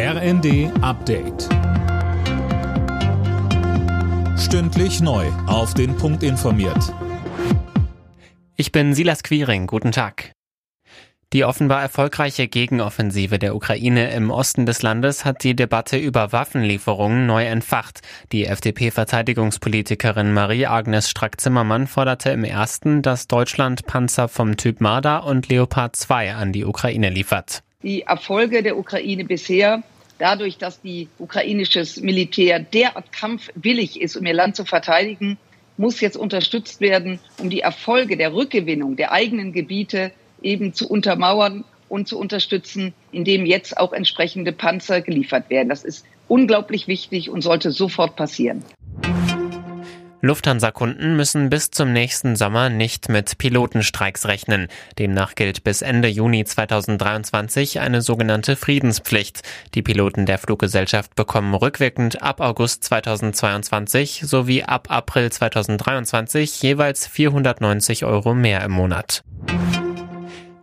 RND Update. Stündlich neu. Auf den Punkt informiert. Ich bin Silas Quiring. Guten Tag. Die offenbar erfolgreiche Gegenoffensive der Ukraine im Osten des Landes hat die Debatte über Waffenlieferungen neu entfacht. Die FDP-Verteidigungspolitikerin Marie-Agnes Strack-Zimmermann forderte im ersten, dass Deutschland Panzer vom Typ Marder und Leopard 2 an die Ukraine liefert. Die Erfolge der Ukraine bisher dadurch, dass die ukrainisches Militär derart kampfwillig ist, um ihr Land zu verteidigen, muss jetzt unterstützt werden, um die Erfolge der Rückgewinnung der eigenen Gebiete eben zu untermauern und zu unterstützen, indem jetzt auch entsprechende Panzer geliefert werden. Das ist unglaublich wichtig und sollte sofort passieren. Lufthansa-Kunden müssen bis zum nächsten Sommer nicht mit Pilotenstreiks rechnen. Demnach gilt bis Ende Juni 2023 eine sogenannte Friedenspflicht. Die Piloten der Fluggesellschaft bekommen rückwirkend ab August 2022 sowie ab April 2023 jeweils 490 Euro mehr im Monat.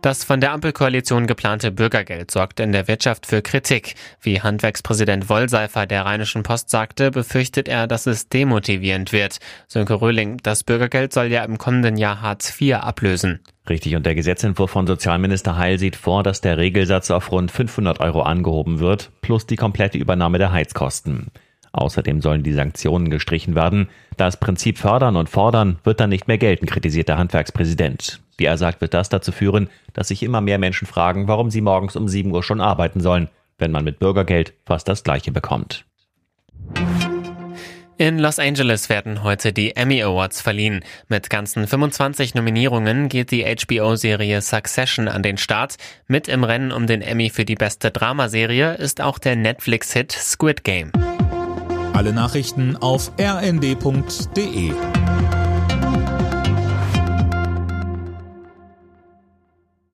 Das von der Ampelkoalition geplante Bürgergeld sorgt in der Wirtschaft für Kritik. Wie Handwerkspräsident Wollseifer der Rheinischen Post sagte, befürchtet er, dass es demotivierend wird. Sönke Röhling, das Bürgergeld soll ja im kommenden Jahr Hartz IV ablösen. Richtig, und der Gesetzentwurf von Sozialminister Heil sieht vor, dass der Regelsatz auf rund 500 Euro angehoben wird, plus die komplette Übernahme der Heizkosten. Außerdem sollen die Sanktionen gestrichen werden. Das Prinzip fördern und fordern wird dann nicht mehr gelten, kritisiert der Handwerkspräsident. Wie er sagt, wird das dazu führen, dass sich immer mehr Menschen fragen, warum sie morgens um 7 Uhr schon arbeiten sollen, wenn man mit Bürgergeld fast das gleiche bekommt. In Los Angeles werden heute die Emmy Awards verliehen. Mit ganzen 25 Nominierungen geht die HBO-Serie Succession an den Start. Mit im Rennen um den Emmy für die beste Dramaserie ist auch der Netflix-Hit Squid Game. Alle Nachrichten auf rnd.de